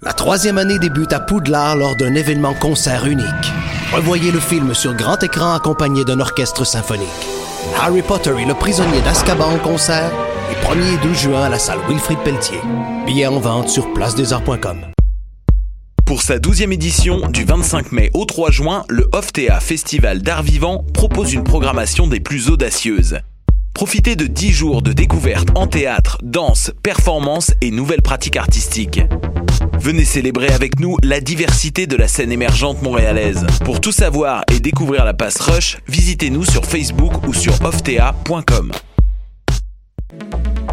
La troisième année débute à Poudlard lors d'un événement concert unique. Revoyez le film sur grand écran accompagné d'un orchestre symphonique. Harry Potter et le prisonnier d'Azkaban en concert, les 1er et 2 juin à la salle Wilfrid Pelletier. Billets en vente sur placedesarts.com. Pour sa 12e édition, du 25 mai au 3 juin, le OFTEA Festival d'art vivant propose une programmation des plus audacieuses. Profitez de 10 jours de découvertes en théâtre, danse, performance et nouvelles pratiques artistiques. Venez célébrer avec nous la diversité de la scène émergente montréalaise. Pour tout savoir et découvrir la passe Rush, visitez-nous sur Facebook ou sur oftea.com.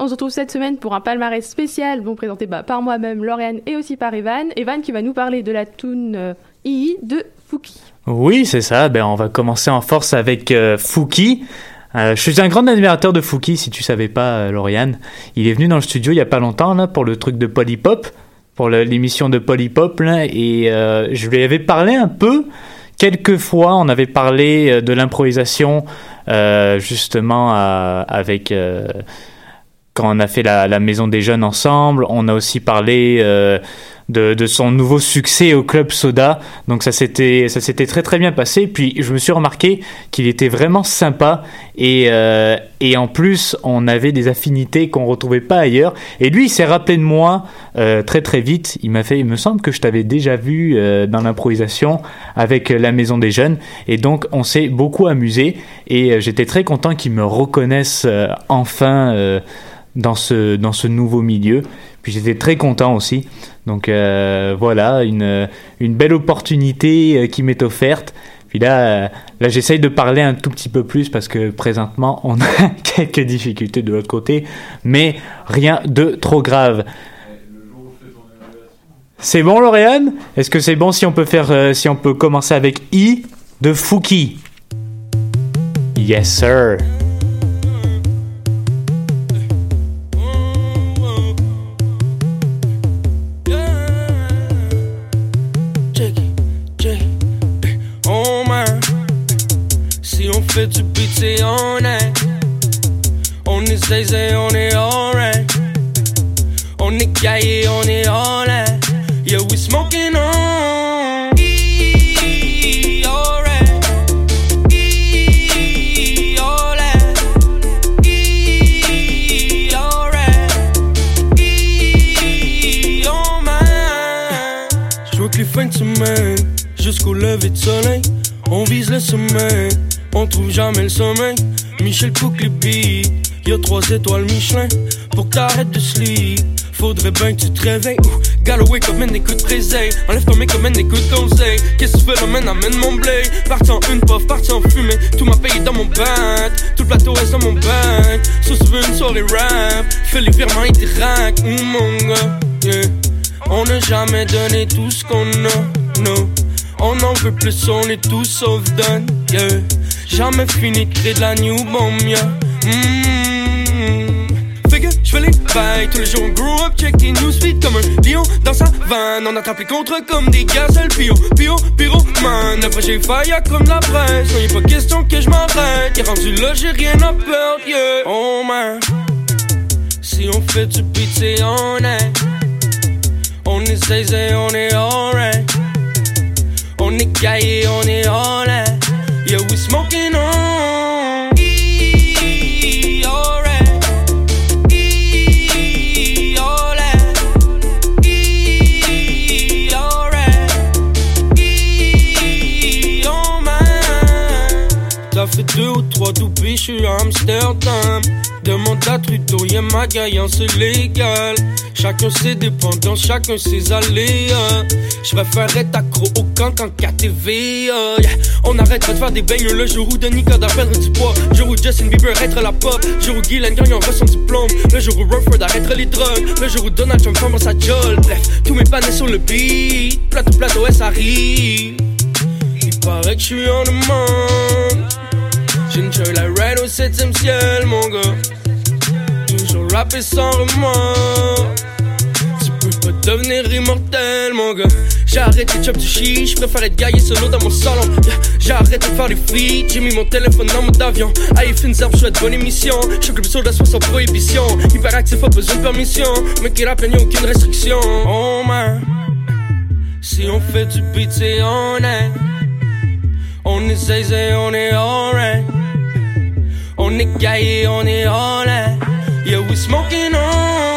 On se retrouve cette semaine pour un palmarès spécial, bon présenté bah, par moi-même, Lauriane et aussi par Evan. Evan qui va nous parler de la euh, II de Fouki. Oui, c'est ça. Ben, on va commencer en force avec euh, Fouki. Euh, je suis un grand admirateur de Fouki, si tu savais pas, euh, Lauriane. Il est venu dans le studio il y a pas longtemps là pour le truc de Polypop, pour l'émission de Polypop là, et euh, je lui avais parlé un peu. Quelques fois, on avait parlé euh, de l'improvisation, euh, justement avec euh, on a fait la, maison des jeunes ensemble. On a aussi parlé euh, de, son nouveau succès au club Soda. Donc ça s'était très très bien passé. Puis je me suis remarqué qu'il était vraiment sympa et euh, et en plus on avait des affinités qu'on retrouvait pas ailleurs. Et lui il s'est rappelé de moi euh, très très vite. Il m'a fait il me semble que je t'avais déjà vu dans l'improvisation avec la maison des jeunes et donc on s'est beaucoup amusé et j'étais très content qu'il me reconnaisse enfin. Dans ce, dans ce nouveau milieu. Puis j'étais très content aussi. Donc euh, voilà, une, une belle opportunité euh, qui m'est offerte. Puis là, euh, là j'essaye de parler un tout petit peu plus parce que présentement, on a quelques difficultés de l'autre côté, mais rien de trop grave. C'est bon, Lauriane? Est-ce que c'est bon si on peut faire, si on peut commencer avec I de Fouki? Yes, sir. On on. On the on we smoking on. E, e, e, on. Je que jusqu'au lever de soleil, on vise le sommet on trouve jamais le sommeil. Michel cook les beats, y'a trois étoiles Michelin pour que t'arrêtes de sleep. Faudrait bien que tu te réveilles. Galloway comme man, écoute Préseille. Enlève ton make man, écoute ton Qu'est-ce que tu fais, amène mon blé. Parti en une puff, parti en fumée. Tout m'a payé dans mon bank. Tout le plateau reste dans mon bank. Sauf si veux une soirée rap. Fais les virements et mon. Yeah. On n'a jamais donné tout ce qu'on a, no. On en veut plus, on est tous sauf done, yeah. Jamais fini de créer de la new bomb, yeah. Mm. Fait que j'fais les bails tous les jours, on grow up, check tes newsfeed comme un lion dans sa vanne. On attrape les contre comme des gazelles, pio, pio, man Après j'ai failli comme la presse, y'a pas question que je m'arrête. Y'a rendu là, j'ai rien à perdre, yeah. Oh man, si on fait du beat, c'est honnête. On est zay on est alright. On est gaillé, on est all. Je suis à Amsterdam. Demande à Trudeau, y'a ma gaillance c'est légal. Chacun ses dépendances, chacun ses aléas. Je préfère être accro au camp qu'en KTV. On arrête de faire des beignes le jour où Denis Coderre perdre du poids. Le jour où Justin Bieber arrêtera la pop. Le jour où Guylaine Gagnon reçoit son diplôme. Le jour où Rutherford arrêtera les drogues. Le jour où Donald Trump forme sa jolle. Bref, tous mes panneaux sur le beat. Plateau, plateau, S arrive. Il paraît que je suis en demande. Une la ride au septième ciel, mon gars. Toujours rapper sans remords devenir immortel, mon gars. J'ai arrêté de chop du shit, j'préfère être gaillé solo dans mon salon. J'ai arrêté de faire des feats, j'ai mis mon téléphone dans mon avion. Aïe, Finzer, j'souhaite bonne émission. J'suis plus sur la soie sans prohibition. Hyperactif, pas besoin de permission. Mais qu'il a y'a aucune restriction. Oh man, si on fait du beat, c'est honnête. On est zay, on est alright. On est gaillé, on est all in. Yeah, we smoking on.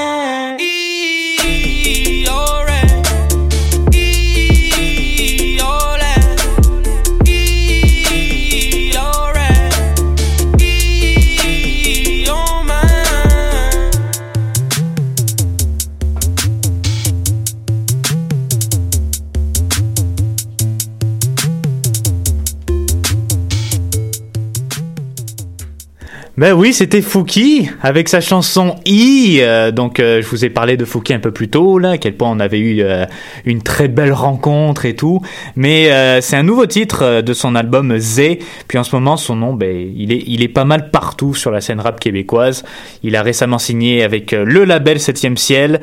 Ben oui, c'était Fouki avec sa chanson I. Euh, donc euh, je vous ai parlé de Fouki un peu plus tôt là, à quel point on avait eu euh, une très belle rencontre et tout. Mais c'est un nouveau titre de son album Z. Puis en ce moment, son nom, ben il est il est pas mal partout sur la scène rap québécoise. Il a récemment signé avec le label Septième Ciel.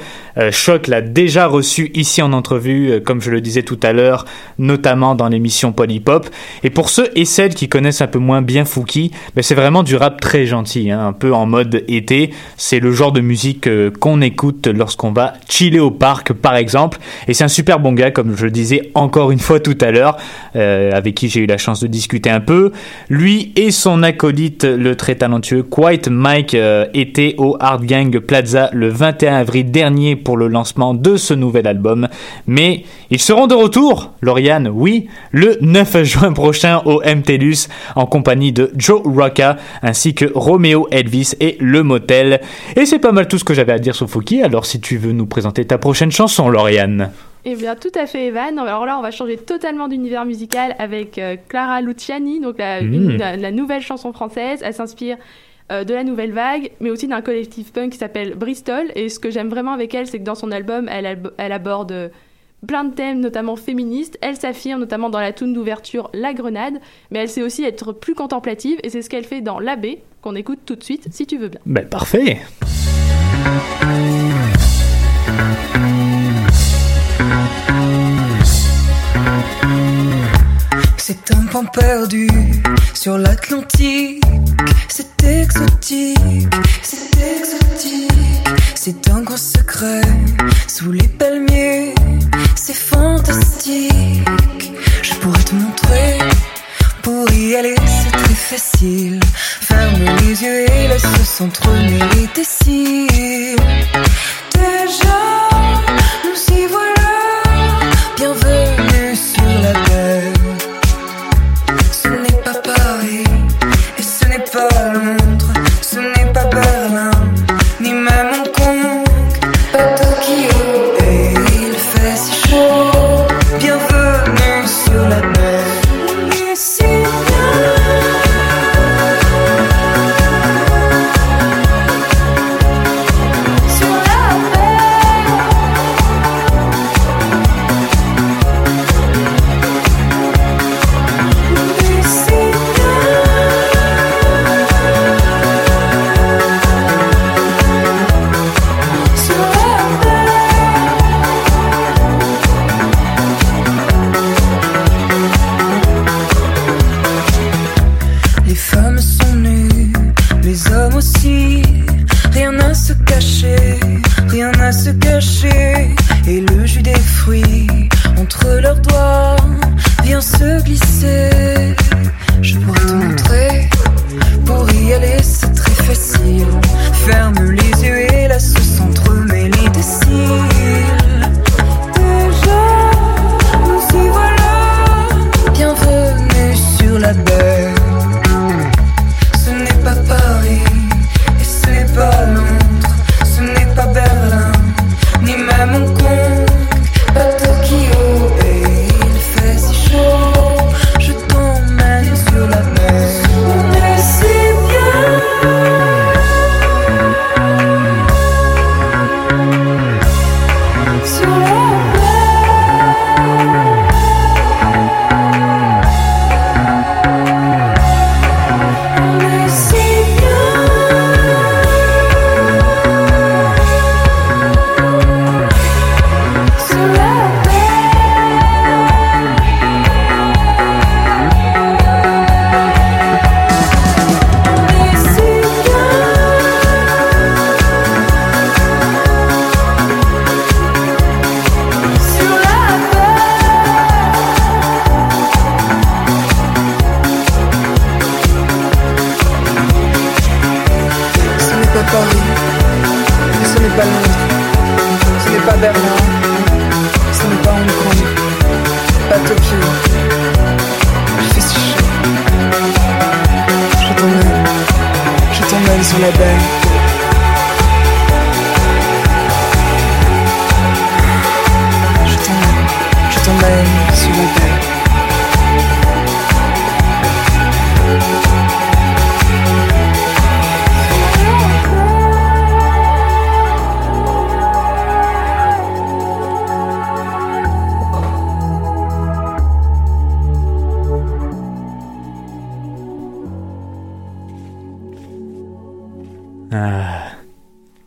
Choc l'a déjà reçu ici en entrevue, comme je le disais tout à l'heure, notamment dans l'émission Polypop. Et pour ceux et celles qui connaissent un peu moins bien Fouki, ben c'est vraiment du rap très gentil, hein, un peu en mode été. C'est le genre de musique euh, qu'on écoute lorsqu'on va chiller au parc, par exemple. Et c'est un super bon gars, comme je le disais encore une fois tout à l'heure, euh, avec qui j'ai eu la chance de discuter un peu. Lui et son acolyte, le très talentueux Quiet Mike, euh, étaient au Hard Gang Plaza le 21 avril dernier pour le lancement de ce nouvel album. Mais ils seront de retour, Lauriane, oui, le 9 juin prochain au MTLUS en compagnie de Joe Rocca ainsi que Roméo Elvis et Le Motel. Et c'est pas mal tout ce que j'avais à dire sur Fouki, alors si tu veux nous présenter ta prochaine chanson, Lauriane. Eh bien, tout à fait, Evan. Alors là, on va changer totalement d'univers musical avec euh, Clara Luciani, donc hmm. la, nouvelle chanson française. Elle s'inspire euh, de la nouvelle vague, mais aussi d'un collectif punk qui s'appelle Bristol. Et ce que j'aime vraiment avec elle, c'est que dans son album, elle, elle aborde plein de thèmes, notamment féministes. Elle s'affirme notamment dans la tune d'ouverture La Grenade, mais elle sait aussi être plus contemplative, et c'est ce qu'elle fait dans L'Abbé, qu'on écoute tout de suite, si tu veux bien. Ben, parfait C'est un point perdu sur l'Atlantique. C'est exotique, c'est exotique. C'est un grand secret sous les palmiers. C'est fantastique. Je pourrais te montrer. Pour y aller, c'est très facile. Ferme les yeux et laisse s'entremêler tes cils. Déjà, et le jus des fruits entre leurs doigts vient se glisser. Je pourrais te montrer, pour y aller c'est très facile. Ferme les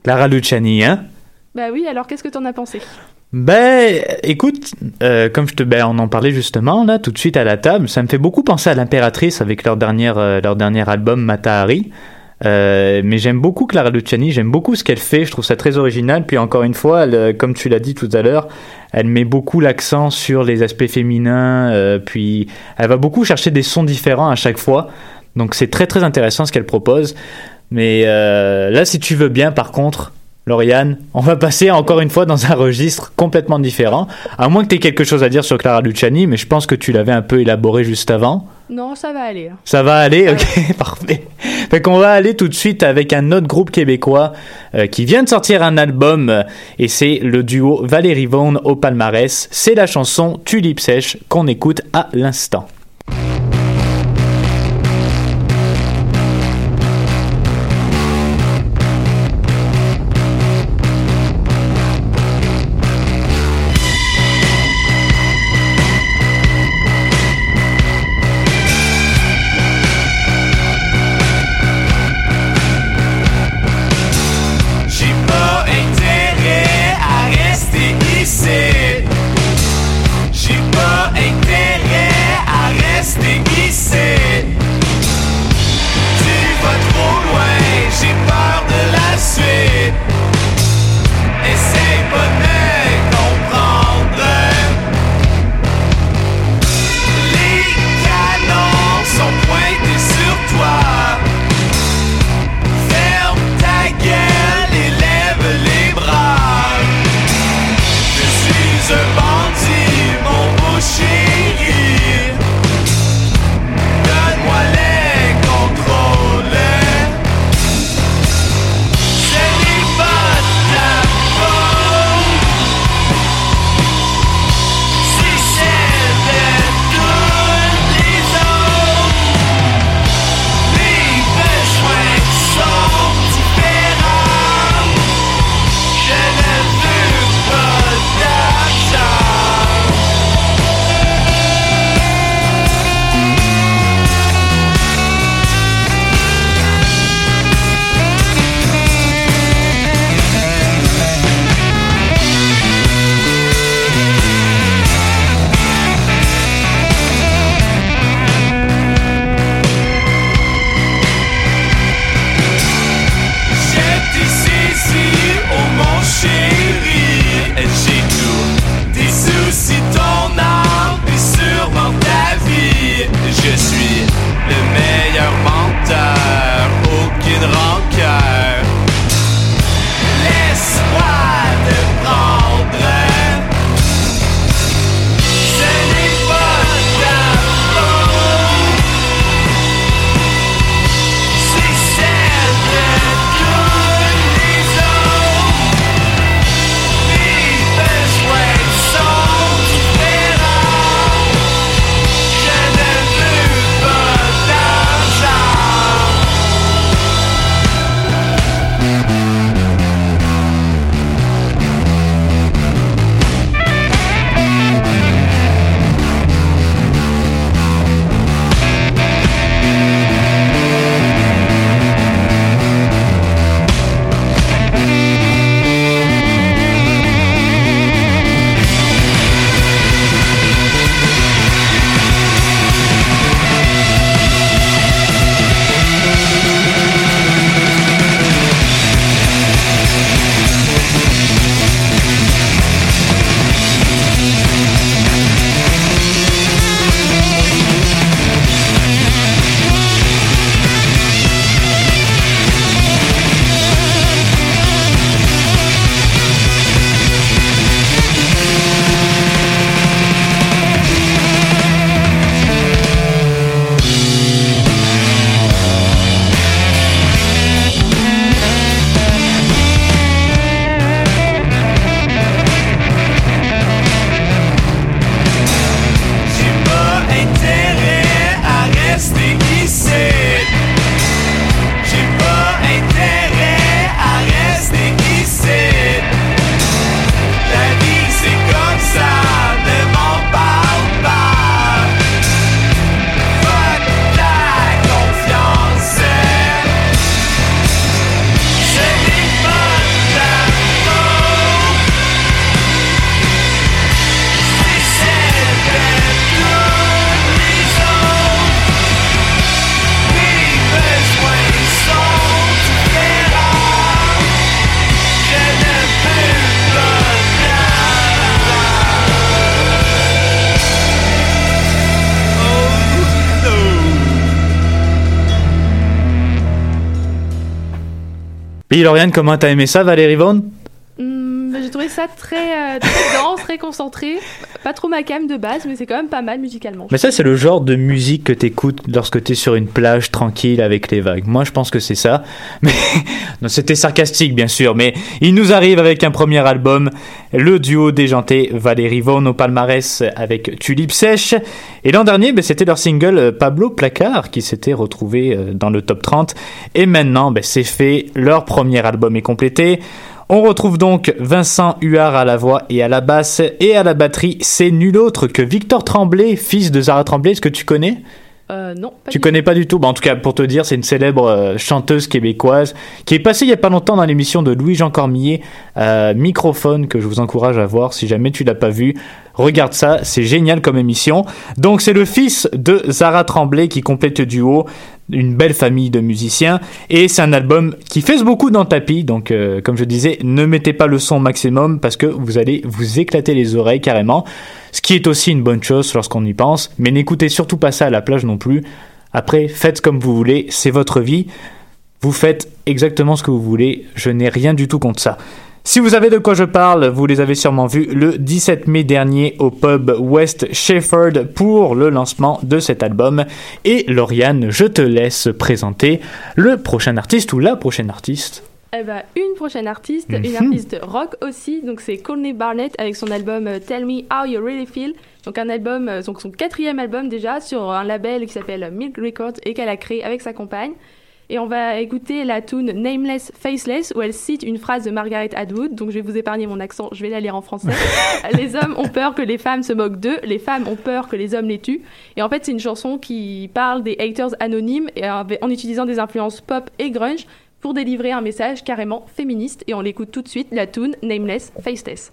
Clara Luciani, hein? Bah oui, alors qu'est-ce que t'en as pensé? Ben, écoute, euh, comme je te, ben, on en parlait justement là, tout de suite à la table, ça me fait beaucoup penser à l'impératrice avec leur dernière, euh, leur dernier album Matahari. Euh, mais j'aime beaucoup Clara Luciani, j'aime beaucoup ce qu'elle fait, je trouve ça très original. Puis encore une fois, elle, euh, comme tu l'as dit tout à l'heure, elle met beaucoup l'accent sur les aspects féminins. puis elle va beaucoup chercher des sons différents à chaque fois. Donc c'est très très intéressant ce qu'elle propose. Mais euh, là, si tu veux bien, par contre, Lauriane, on va passer encore une fois dans un registre complètement différent. À moins que tu aies quelque chose à dire sur Clara Luciani, mais je pense que tu l'avais un peu élaboré juste avant. Non, ça va aller. hein. Ça va aller, ok, parfait. Fait qu'on va aller tout de suite avec un autre groupe québécois euh, qui vient de sortir un album euh, et c'est le duo Valérie Vaughan au palmarès. C'est la chanson Tulipe sèche qu'on écoute à l'instant. Et Lauriane, comment t'as aimé ça, Valérie Vaughan? Bah, J'ai trouvé ça très, euh, très dense, très concentré. Pas trop ma cam de base, mais c'est quand même pas mal musicalement. Mais ça, c'est le genre de musique que t'écoutes lorsque t'es sur une plage tranquille avec les vagues. Moi, je pense que c'est ça. Mais c'était sarcastique, bien sûr. Mais il nous arrive avec un premier album, le duo déjanté Valérie Vaughan au palmarès avec Tulipe Sèche. Et l'an dernier, ben, c'était leur single euh, Pablo Placard qui s'était retrouvé euh, dans le top 30. Et maintenant, ben, c'est fait. Leur premier album est complété. On retrouve donc Vincent Huard à la voix et à la basse et à la batterie. C'est nul autre que Victor Tremblay, fils de Zara Tremblay. Est-ce que tu connais? Euh, non, pas Tu connais pas du tout bah, En tout cas, pour te dire, c'est une célèbre euh, chanteuse québécoise qui est passée il y a pas longtemps dans l'émission de Louis-Jean Cormier, euh, Microphone, que je vous encourage à voir si jamais tu l'as pas vu. Regarde ça, c'est génial comme émission. Donc c'est le fils de Zara Tremblay qui complète le duo, une belle famille de musiciens, et c'est un album qui fait beaucoup dans le tapis. Donc euh, comme je disais, ne mettez pas le son maximum parce que vous allez vous éclater les oreilles carrément. Ce qui est aussi une bonne chose lorsqu'on y pense, mais n'écoutez surtout pas ça à la plage non plus. Après, faites comme vous voulez, c'est votre vie. Vous faites exactement ce que vous voulez, je n'ai rien du tout contre ça. Si vous savez de quoi je parle, vous les avez sûrement vus le 17 mai dernier au pub West Shefford pour le lancement de cet album. Et Lauriane, je te laisse présenter le prochain artiste ou la prochaine artiste. Eh ben, une prochaine artiste, une Mhm. artiste rock aussi, donc c'est Courtney Barnett avec son album euh, Tell Me How You Really Feel. Donc un album, euh, donc son quatrième album déjà sur un label qui s'appelle Milk Records et qu'elle a créé avec sa compagne. Et on va écouter la tune Nameless Faceless où elle cite une phrase de Margaret Atwood. Donc je vais vous épargner mon accent, je vais la lire en français. les hommes ont peur que les femmes se moquent d'eux, les femmes ont peur que les hommes les tuent. Et en fait, c'est une chanson qui parle des haters anonymes et en utilisant des influences pop et grunge pour délivrer un message carrément féministe. Et on l'écoute tout de suite, la tune Nameless Faceless.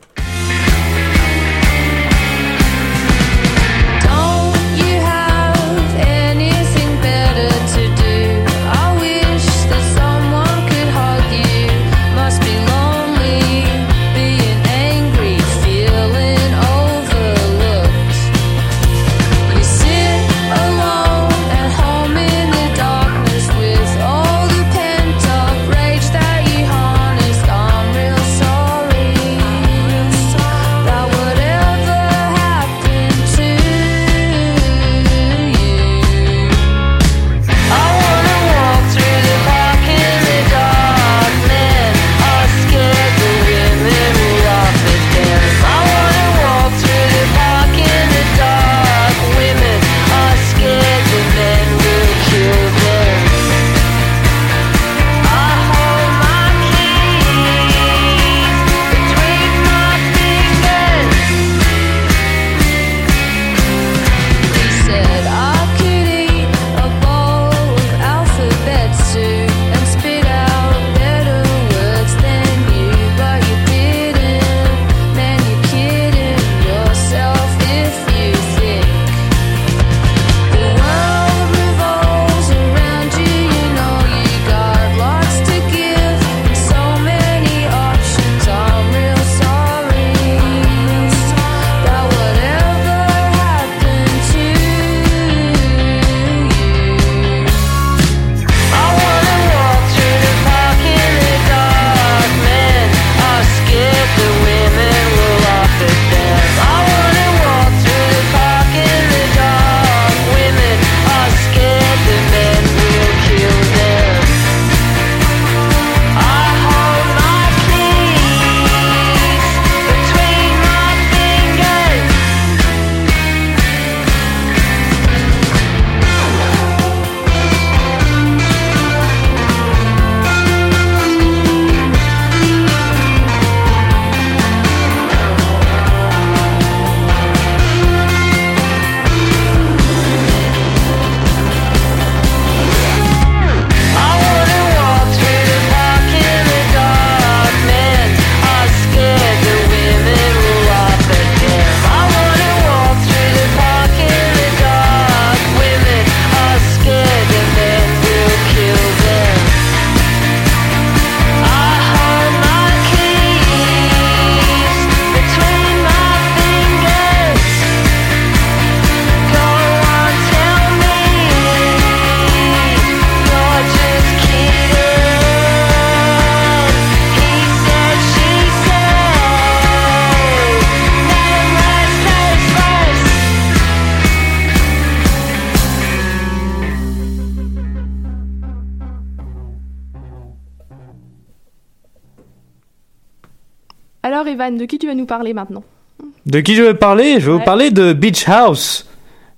De qui tu vas nous parler maintenant De qui je vais parler? Je vais vous parler de Beach House.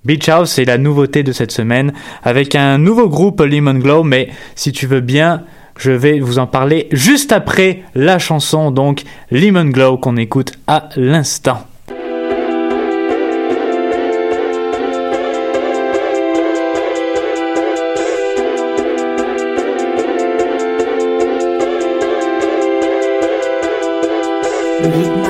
Beach House, c'est la nouveauté de cette semaine avec un nouveau groupe Lemon Glow. Mais si tu veux bien, je vais vous en parler juste après la chanson, donc Lemon Glow, qu'on écoute à l'instant. Thank you.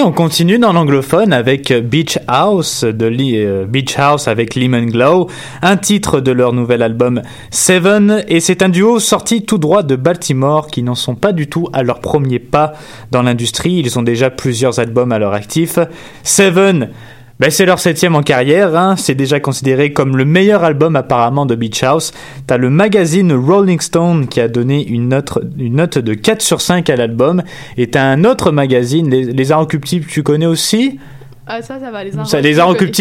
On continue dans l'anglophone avec Beach House de euh, Beach House avec Lemon Glow, un titre de leur nouvel album Seven, et c'est un duo sorti tout droit de Baltimore qui n'en sont pas du tout à leur premier pas dans l'industrie. Ils ont déjà plusieurs albums à leur actif. Seven, ben c'est leur septième en carrière, hein. c'est déjà considéré comme le meilleur album apparemment de Beach House. T'as le magazine Rolling Stone qui a donné une note, une note de 4 sur 5 à l'album, et t'as un autre magazine, les, les tu connais aussi? Ah, ça, ça va, les ça, les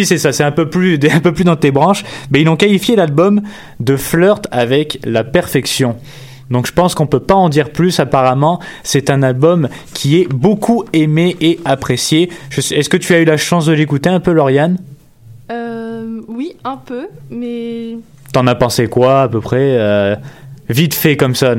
c'est ça, c'est un peu plus, un peu plus dans tes branches. Mais ils ont qualifié l'album de flirt avec la perfection. Donc je pense qu'on peut pas en dire plus. Apparemment, c'est un album qui est beaucoup aimé et apprécié. Est-ce que tu as eu la chance de l'écouter un peu, Lauriane? Euh, oui, un peu, mais T'en as pensé quoi à peu près euh, Vite fait comme ça.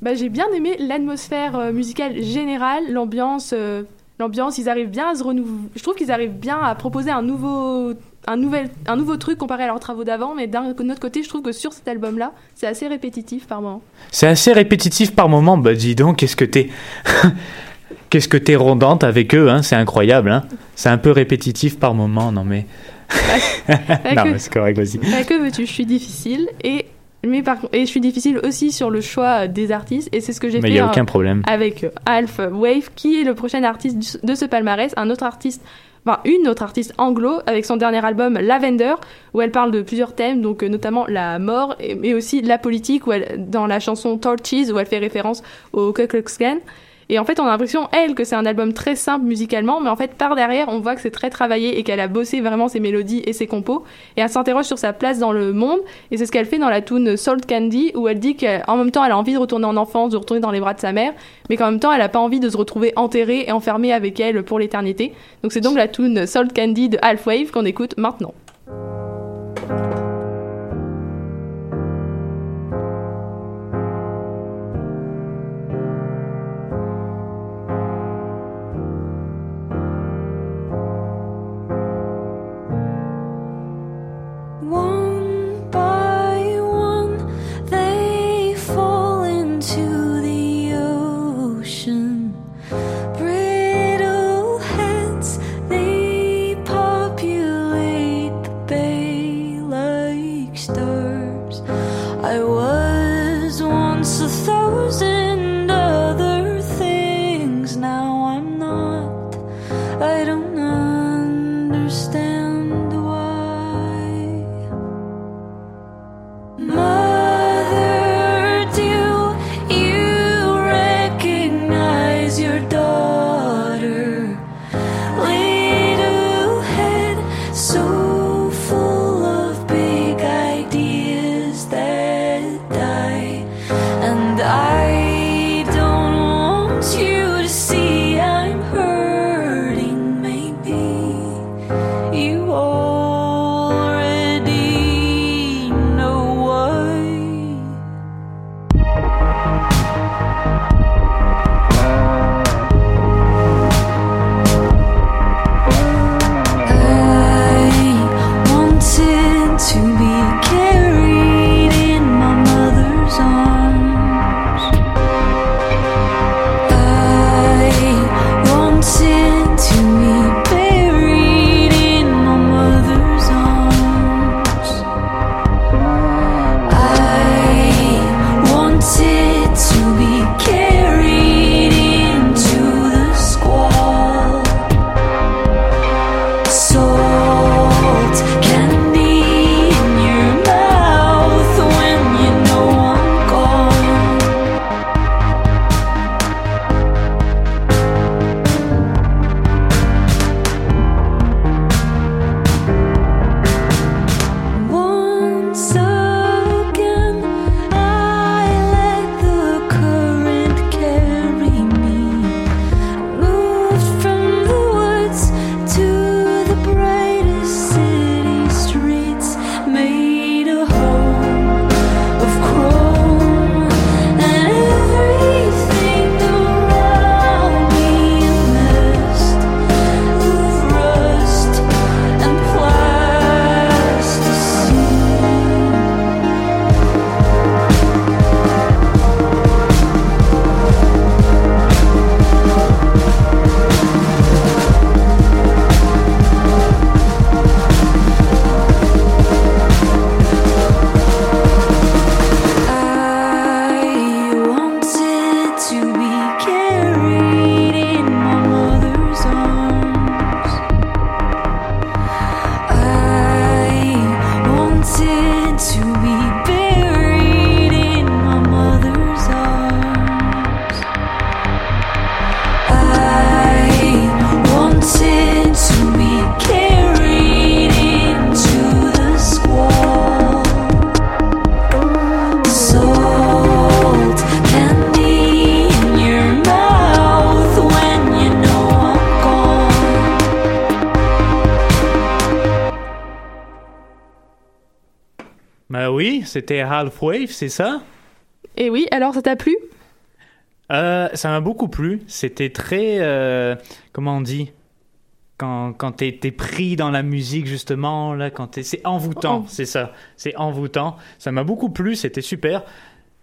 bah, j'ai bien aimé l'atmosphère euh, musicale générale, l'ambiance. euh, l'ambiance, ils arrivent bien à se renouveler. Je trouve qu'ils arrivent bien à proposer un nouveau, un nouvel, un nouveau truc comparé à leurs travaux d'avant. Mais d'un autre côté, je trouve que sur cet album-là, c'est assez répétitif par moment. C'est assez répétitif par moment. Bah dis donc, qu'est-ce que t'es... qu'est-ce que t'es rondante avec eux, hein C'est incroyable, hein C'est un peu répétitif par moment, non mais... non, que- mais c'est correct, vas-y. Bah, que veux-tu Je suis difficile et mais par et je suis difficile aussi sur le choix des artistes et c'est ce que j'ai fait y a aucun problème. avec Alf Wave qui est le prochain artiste de ce palmarès, un autre artiste Enfin, une autre artiste anglo avec son dernier album Lavender où elle parle de plusieurs thèmes donc euh, notamment la mort mais aussi la politique où elle, dans la chanson Torches où elle fait référence au Ku Klux Klan et en fait on a l'impression elle que c'est un album très simple musicalement mais en fait par derrière on voit que c'est très travaillé et qu'elle a bossé vraiment ses mélodies et ses compos. Et elle s'interroge sur sa place dans le monde. Et c'est ce qu'elle fait dans la tune Salt Candy où elle dit qu'en même temps elle a envie de retourner en enfance de retourner dans les bras de sa mère mais qu'en même temps elle a pas envie de se retrouver enterrée et enfermée avec elle pour l'éternité. Donc c'est donc la tune Salt Candy de Halfwave qu'on écoute maintenant c'était Half Wave, c'est ça? Et oui, alors ça t'a plu? Euh, Ça m'a beaucoup plu. C'était très. euh, comment on dit? Quand, quand t'es pris dans la musique, justement, là, quand t'es. C'est envoûtant, En- c'est ça. C'est envoûtant. Ça m'a beaucoup plu, c'était super.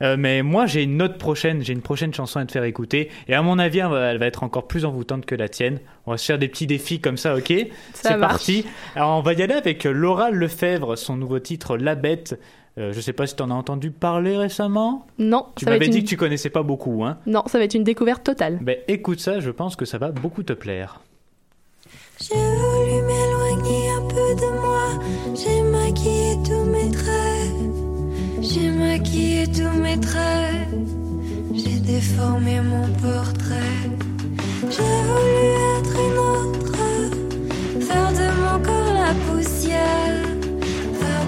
Euh, mais moi, j'ai une autre prochaine, j'ai une prochaine chanson à te faire écouter. Et à mon avis, elle va, elle va être encore plus envoûtante que la tienne. On va se faire des petits défis comme ça, ok? Ça C'est parti. Alors, on va y aller avec Laura Lefebvre, son nouveau titre La Bête. Euh, je sais pas si t'en as entendu parler récemment. Non, Tu m'avais dit une... que tu connaissais pas beaucoup, hein Non, ça va être une découverte totale. Ben écoute ça, je pense que ça va beaucoup te plaire. J'ai voulu m'éloigner un peu de moi. J'ai maquillé tous mes traits. J'ai maquillé tous mes traits. J'ai déformé mon portrait. J'ai voulu être une autre. Faire de mon corps la poussière.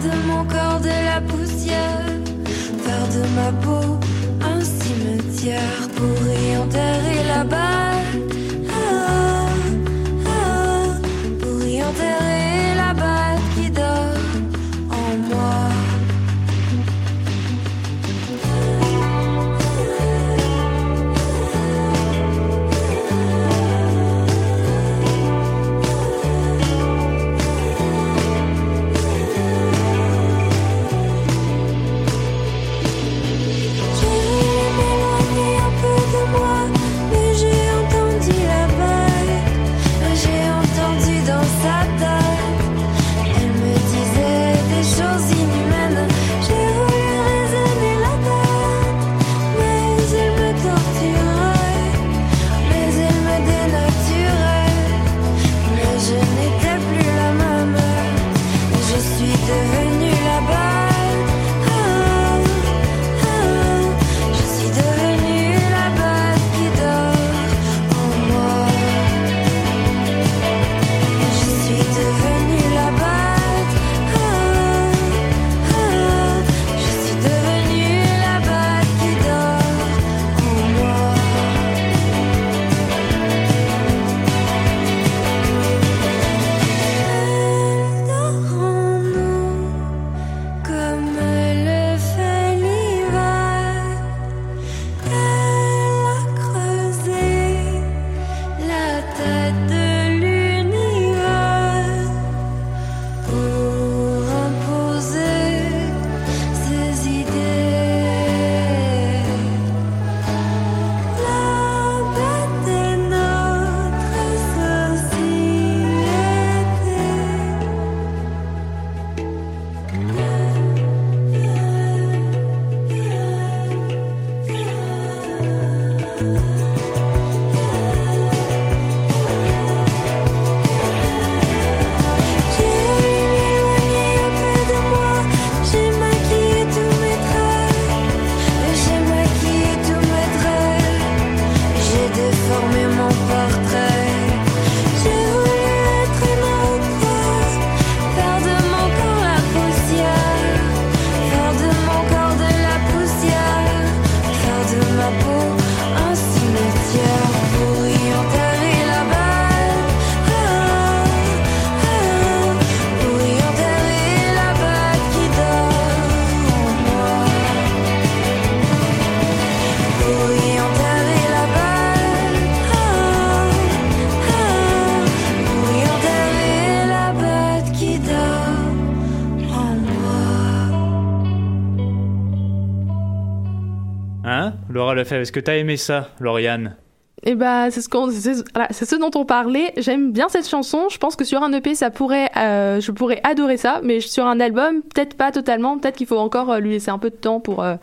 De mon corps de la poussière. Faire de ma peau un cimetière pour y enterrer la Est-ce que t'as aimé ça, Lauriane? Et bah, c'est ce, qu'on- c'est ce- voilà, c'est ce dont on parlait. J'aime bien cette chanson. Je pense que sur un EP, ça pourrait, euh, je pourrais adorer ça, mais sur un album, peut-être pas totalement. Peut-être qu'il faut encore euh, lui laisser un peu de temps pour, euh,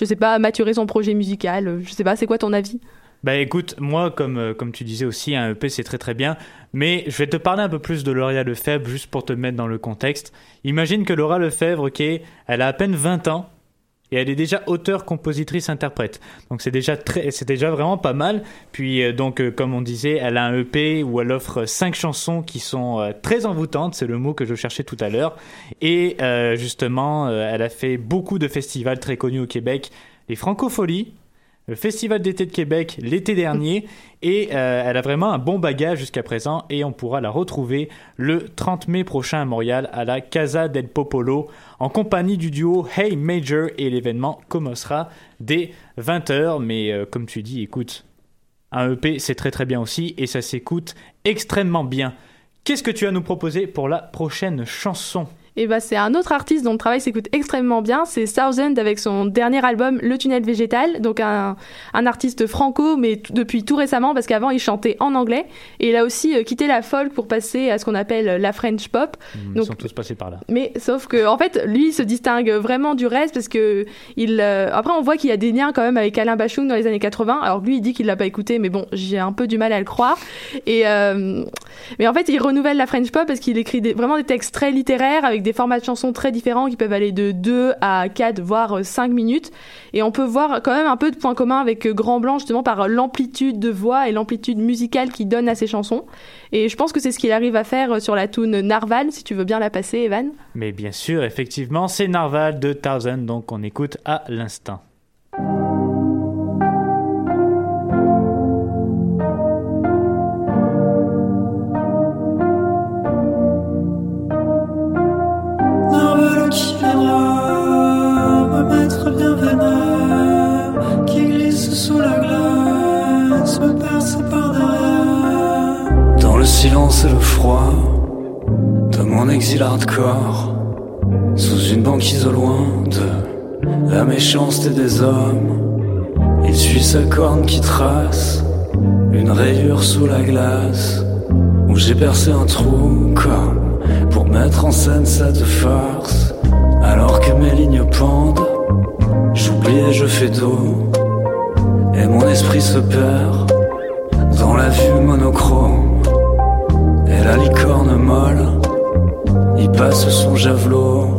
je sais pas, maturer son projet musical. Euh, Je sais pas, c'est quoi ton avis? Bah écoute, moi, comme, comme tu disais aussi, un EP c'est très très bien, mais je vais te parler un peu plus de Laura Lefebvre juste pour te mettre dans le contexte. Imagine que Laura Lefebvre, ok, elle a à peine 20 ans et elle est déjà auteure, compositrice, interprète. Donc c'est déjà très, c'est déjà vraiment pas mal. Puis euh, donc euh, comme on disait, elle a un EP où elle offre cinq chansons qui sont euh, très envoûtantes, c'est le mot que je cherchais tout à l'heure. Et justement, elle a fait beaucoup de festivals très connus au Québec, les Francopholies, le Festival d'été de Québec l'été dernier. Et euh, elle a vraiment un bon bagage jusqu'à présent et on pourra la retrouver le 30 mai prochain à Montréal à la Casa del Popolo en compagnie du duo Hey Major et l'événement commencera dès 20h mais euh, comme tu dis écoute un EP c'est très très bien aussi et ça s'écoute extrêmement bien. Qu'est-ce que tu as nous proposer pour la prochaine chanson? Et bah, c'est un autre artiste dont le travail s'écoute extrêmement bien. C'est Thousand avec son dernier album, Le Tunnel Végétal. Donc, un, un artiste franco, mais depuis tout récemment, parce qu'avant, il chantait en anglais. Et il a aussi euh, quitté la folk pour passer à ce qu'on appelle la French pop. Ils Donc, sont tous passés par là. mais sauf que en fait lui il se distingue vraiment du reste parce que il euh, après on voit qu'il y a des liens quand même avec Alain Bachung dans les années 80 alors lui il dit qu'il l'a pas écouté mais bon j'ai un peu du mal à le croire et euh, mais en fait il renouvelle la French pop parce qu'il écrit des- vraiment des textes très littéraires avec des formats de chansons très différents qui peuvent aller de 2 à 4 voire 5 minutes. Et on peut voir quand même un peu de points communs avec euh, Grand Blanc justement par l'amplitude de voix et l'amplitude musicale qu'il donne à ses chansons. Et je pense que c'est ce qu'il arrive à faire euh, sur la tune Narval si tu veux bien la passer Evan. Mais bien sûr, effectivement, c'est Narval de Thousand, donc on écoute à l'instant. Sous la glace, me perce par derrière. Dans le silence et le froid de mon exil hardcore, sous une banquise au loin de la méchanceté des hommes, il suit sa corne qui trace une rayure sous la glace, où j'ai percé un trou comme pour mettre en scène cette farce. Alors que mes lignes pendent, j'oublie et je fais dos, et mon esprit se perd dans la vue monochrome. Et la licorne molle, il passe son javelot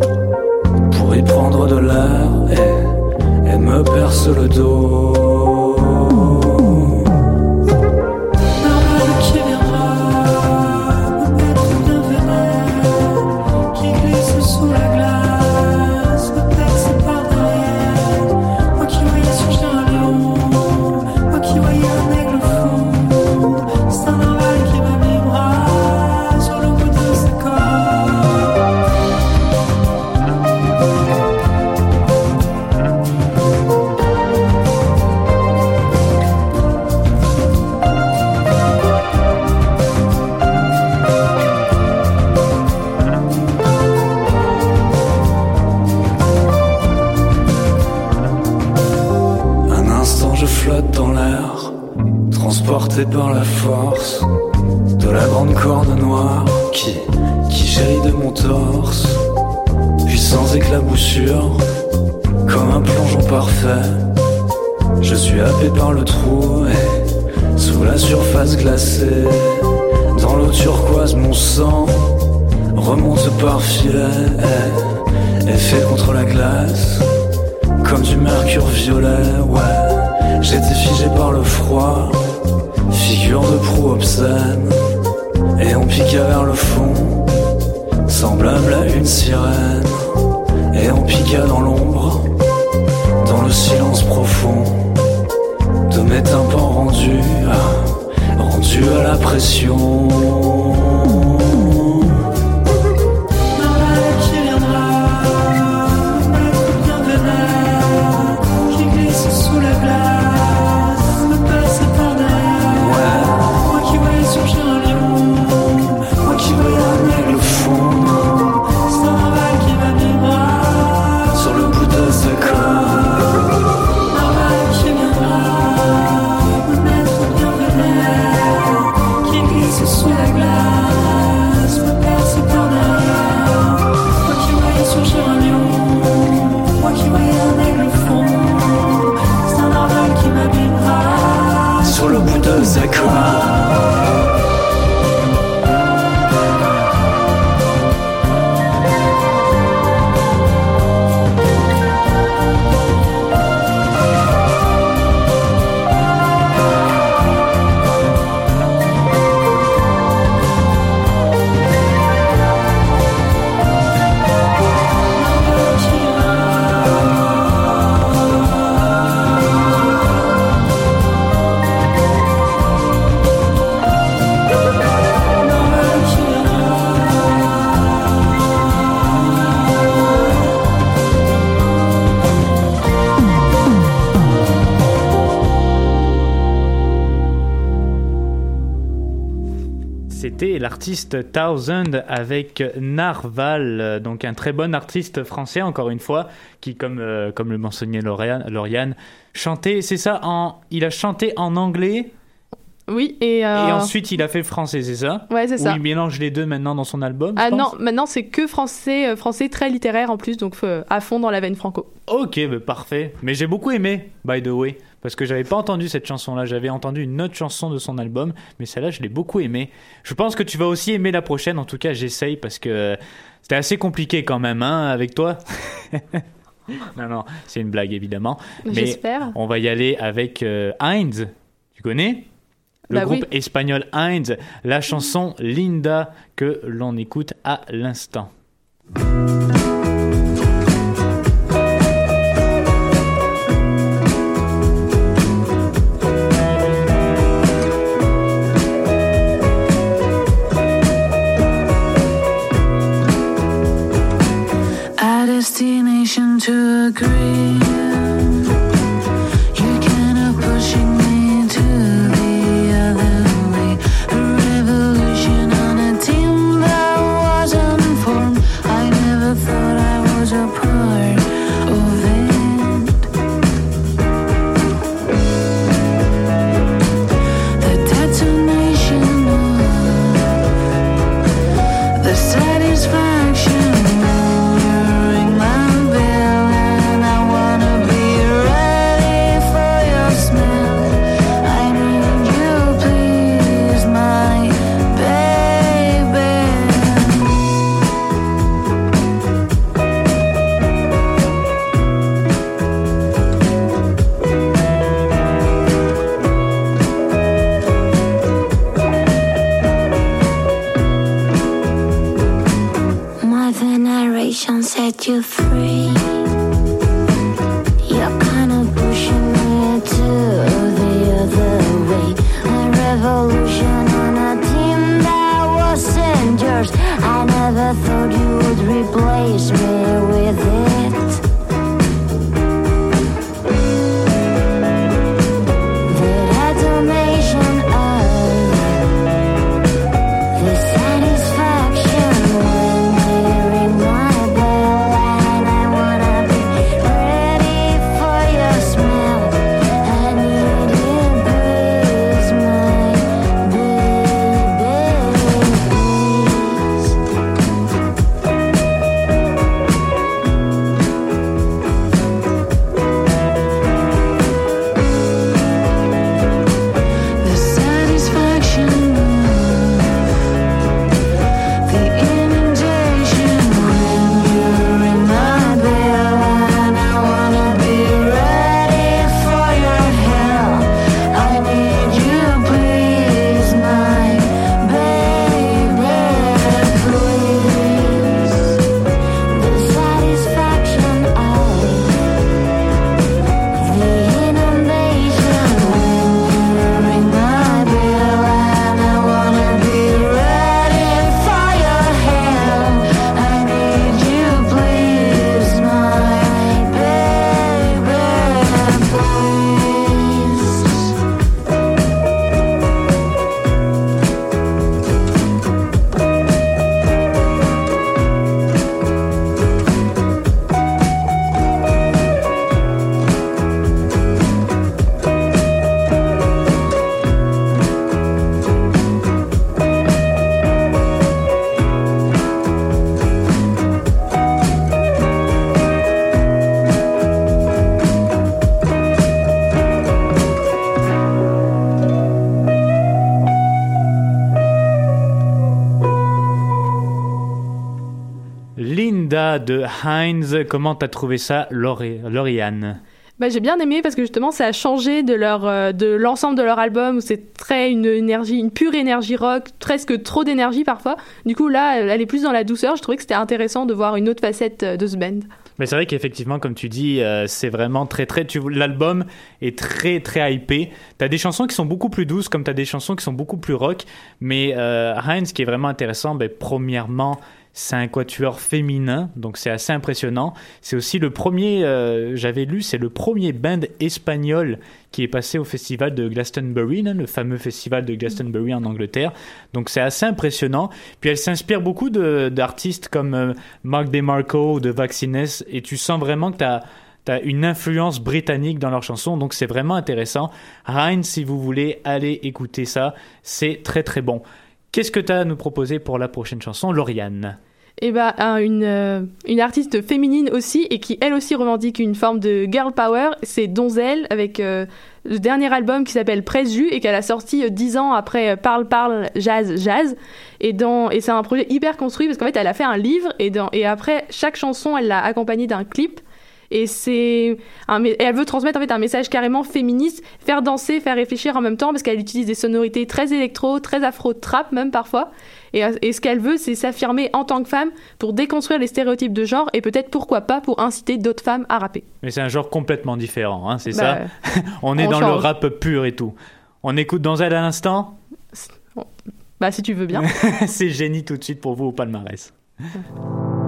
pour y prendre de l'air et, et me perce le dos. Remonte par filet et, et fait contre la glace comme du mercure violet, ouais. J'étais figé par le froid, figure de proue obscène, et on piqua vers le fond, semblable à une sirène, et on piqua dans l'ombre, dans le silence profond, de mes tympans rendus, rendus à la pression. L'artiste Thousand avec Narval, euh, donc un très bon artiste français, encore une fois, qui, comme, euh, comme le mentionnait Lauriane, chantait, c'est ça, en, il a chanté en anglais Oui, et. euh, et ensuite il a fait le français, c'est ça Ouais, c'est ça. il mélange les deux maintenant dans son album Ah non, maintenant c'est que français, euh, français très littéraire en plus, donc euh, à fond dans la veine franco. Ok, bah, parfait. Mais j'ai beaucoup aimé, by the way, parce que j'avais pas entendu cette chanson-là. J'avais entendu une autre chanson de son album, mais celle-là, je l'ai beaucoup aimée. Je pense que tu vas aussi aimer la prochaine. En tout cas, j'essaye parce que euh, c'était assez compliqué quand même, hein, avec toi. non, non, c'est une blague évidemment. Mais J'espère. on va y aller avec euh, Heinz. Tu connais? Le Bah groupe oui. espagnol Heinz, la chanson Linda que l'on écoute à l'instant. To agree. De Heinz, comment t'as trouvé ça, Lori- Lauriane? Bah, j'ai bien aimé parce que justement ça a changé de leur euh, de l'ensemble de leur album où c'est très une énergie une pure énergie rock presque trop d'énergie parfois du coup là elle est plus dans la douceur je trouvais que c'était intéressant de voir une autre facette euh, de ce band Mais c'est vrai qu'effectivement, comme tu dis, euh, c'est vraiment très très. Tu... L'album est très très hypé. T'as des chansons qui sont beaucoup plus douces, comme t'as des chansons qui sont beaucoup plus rock. Mais euh, Heinz, qui est vraiment intéressant, ben, premièrement, C'est un quatuor féminin, donc c'est assez impressionnant. C'est aussi le premier, euh, j'avais lu, c'est le premier band espagnol qui est passé au festival de Glastonbury, hein, le fameux festival de Glastonbury en Angleterre. Donc c'est assez impressionnant. Puis elle s'inspire beaucoup d'artistes comme euh, Mark DeMarco ou de Vaccines, et tu sens vraiment que tu as T'as une influence britannique dans leurs chansons, donc c'est vraiment intéressant. Ryan, si vous voulez aller écouter ça, c'est très très bon. Qu'est-ce que tu as à nous proposer pour la prochaine chanson, Lauriane? Et bah, un- une, euh, une artiste féminine aussi, et qui elle aussi revendique une forme de girl power, c'est Donzel, avec euh, le dernier album qui s'appelle Présu, et qu'elle a sorti euh, dix ans après Parle Parle Jazz Jazz. Et, dans, et c'est un projet hyper construit, parce qu'en fait, elle a fait un livre, et, dans, et après, chaque chanson, elle l'a accompagné d'un clip. Et c'est elle veut transmettre en fait un message carrément féministe, faire danser, faire réfléchir en même temps, parce qu'elle utilise des sonorités très électro, très afro trap même parfois. Et, euh, et ce qu'elle veut, c'est s'affirmer en tant que femme pour déconstruire les stéréotypes de genre et peut-être pourquoi pas pour inciter d'autres femmes à rapper. Mais c'est un genre complètement différent, hein, c'est Bah, ça On est on dans le rap pur et tout. On écoute Donzel à l'instant Bah si tu veux bien. C'est génie tout de suite pour vous au palmarès. Aventure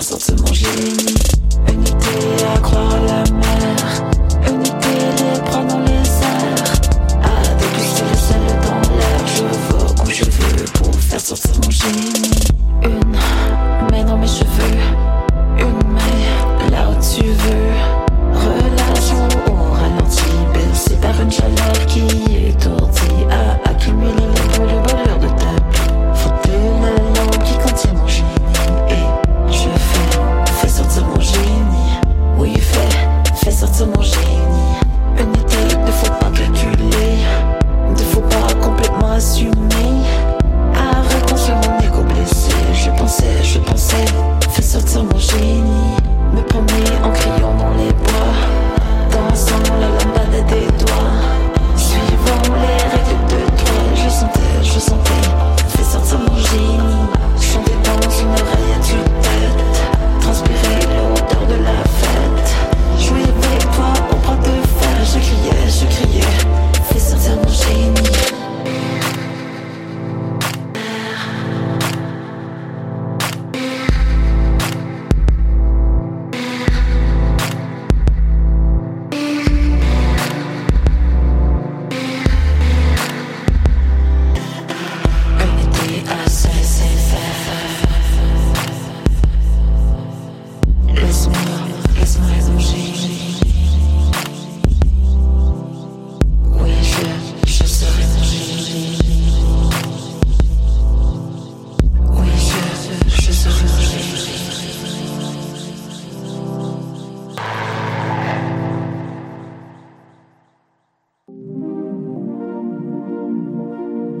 faire sortir mon génie.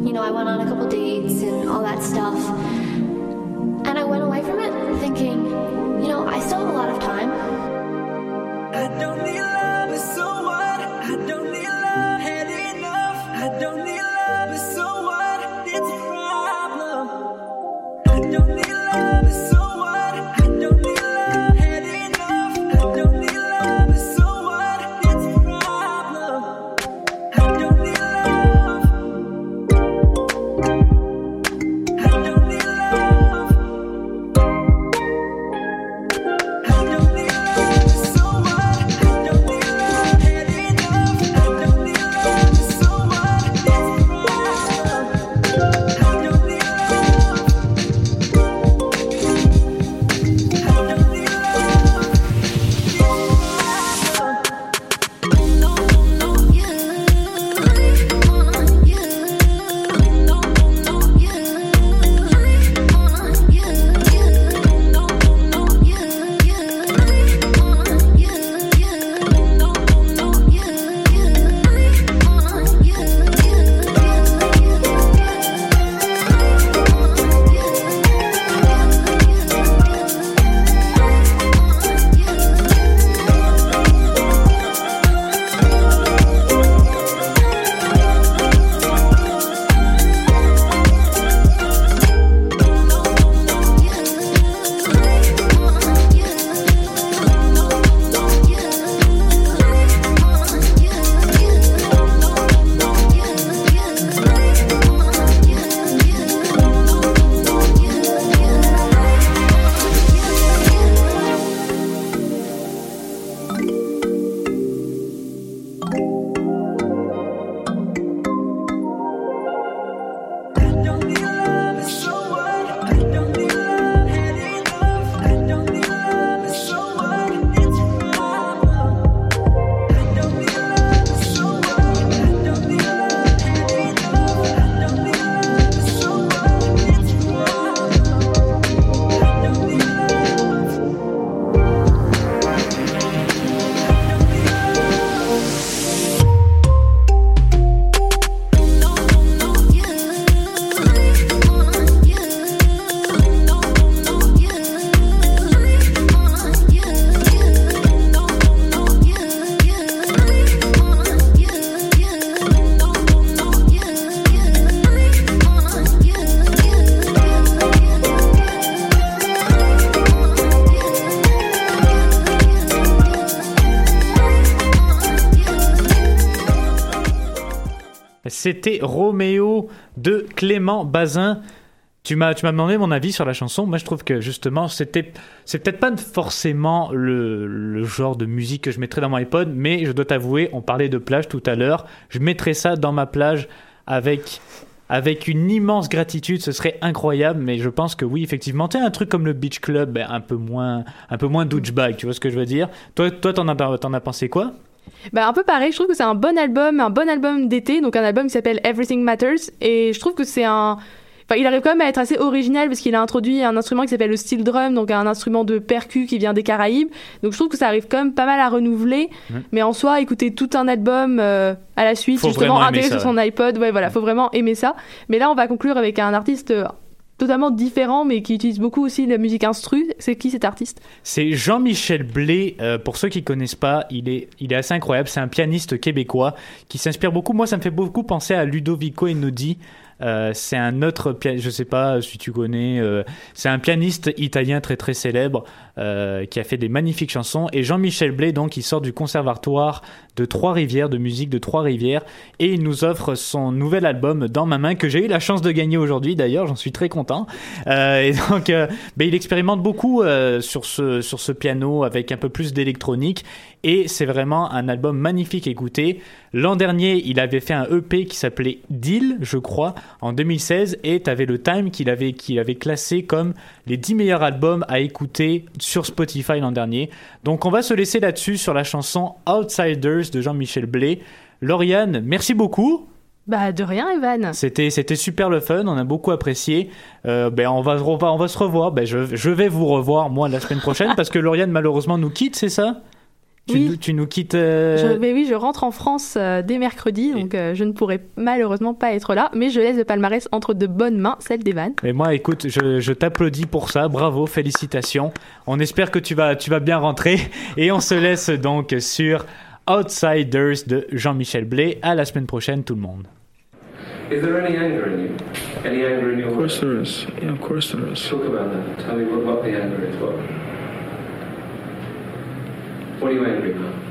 you know, I went on a couple dates and all that stuff. And I went away from it thinking, you know, I still have a lot of time. C'était Roméo de Clément Bazin. Tu m'as, tu m'as demandé mon avis sur la chanson. Moi, je trouve que justement, c'était, c'est peut-être pas forcément le, genre de musique que je mettrais dans mon iPod, mais je dois t'avouer, on parlait de plage tout à l'heure. Je mettrais ça dans ma plage avec, avec une immense gratitude. Ce serait incroyable, mais je pense que oui, effectivement. Tu un truc comme le Beach Club, ben, un peu moins, un peu moins douchebag. Tu vois ce que je veux dire? Toi, toi, t'en as, t'en as pensé quoi? Bah, un peu pareil, je trouve que c'est un bon album, un bon album d'été, donc un album qui s'appelle Everything Matters, et je trouve que c'est un... Enfin, il arrive quand même à être assez original parce qu'il a introduit un instrument qui s'appelle le steel drum, donc un instrument de percu qui vient des Caraïbes. Donc je trouve que ça arrive quand même pas mal à renouveler. Ouais. Mais en soi, écouter tout un album euh, à la suite, Faut justement intégré sur son iPod, ouais, voilà, faut vraiment aimer ça. Mais là, on va conclure avec un artiste euh, totalement différent, mais qui utilise beaucoup aussi la musique instru. C'est qui cet artiste? C'est Jean-Michel Blé. Euh, pour ceux qui connaissent pas, il est, il est assez incroyable. C'est un pianiste québécois qui s'inspire beaucoup. Moi, ça me fait beaucoup penser à Ludovico Einaudi. Euh, c'est un autre pianiste, je sais pas si tu connais, euh, c'est un pianiste italien très très célèbre qui a fait des magnifiques chansons. Et Jean-Michel Blé, donc, il sort du conservatoire de Trois-Rivières, de musique de Trois-Rivières, et il nous offre son nouvel album dans ma main que j'ai eu la chance de gagner aujourd'hui. D'ailleurs, j'en suis très content. Euh, et donc, euh, ben, il expérimente beaucoup euh, sur ce piano avec un peu plus d'électronique, et c'est vraiment un album magnifique à écouter. L'an dernier, il avait fait un EP qui s'appelait Deal, je crois, en 2016, et tu le Time qu'il avait, qu'il avait classé comme les 10 meilleurs albums à écouter sur Spotify l'an dernier. Donc on va se laisser là-dessus sur la chanson Outsiders de Jean-Michel Blé. Lauriane, merci beaucoup. Bah, de rien, Evan. C'était, c'était super le fun, on a beaucoup apprécié. Euh, ben on va, on va, on va se revoir. Ben je, je vais vous revoir moi la semaine prochaine parce que Lauriane malheureusement nous quitte, c'est ça? Tu, Oui. nous- tu nous quittes. euh, Je, mais oui, je rentre en France euh, dès mercredi, donc euh, je ne pourrai malheureusement pas être là, mais je laisse le palmarès entre de bonnes mains, celle d'Evan. Mais moi, écoute, je, je t'applaudis pour ça. Bravo, félicitations. On espère que tu vas, tu vas bien rentrer. Et on se laisse donc sur Outsiders de Jean-Michel Blé. À la semaine prochaine, tout le monde. Is there any anger in you? Any anger in your Of course there is. Yeah, of course there is. Talk about that. Tell me what, what the anger is. What? What are you angry about?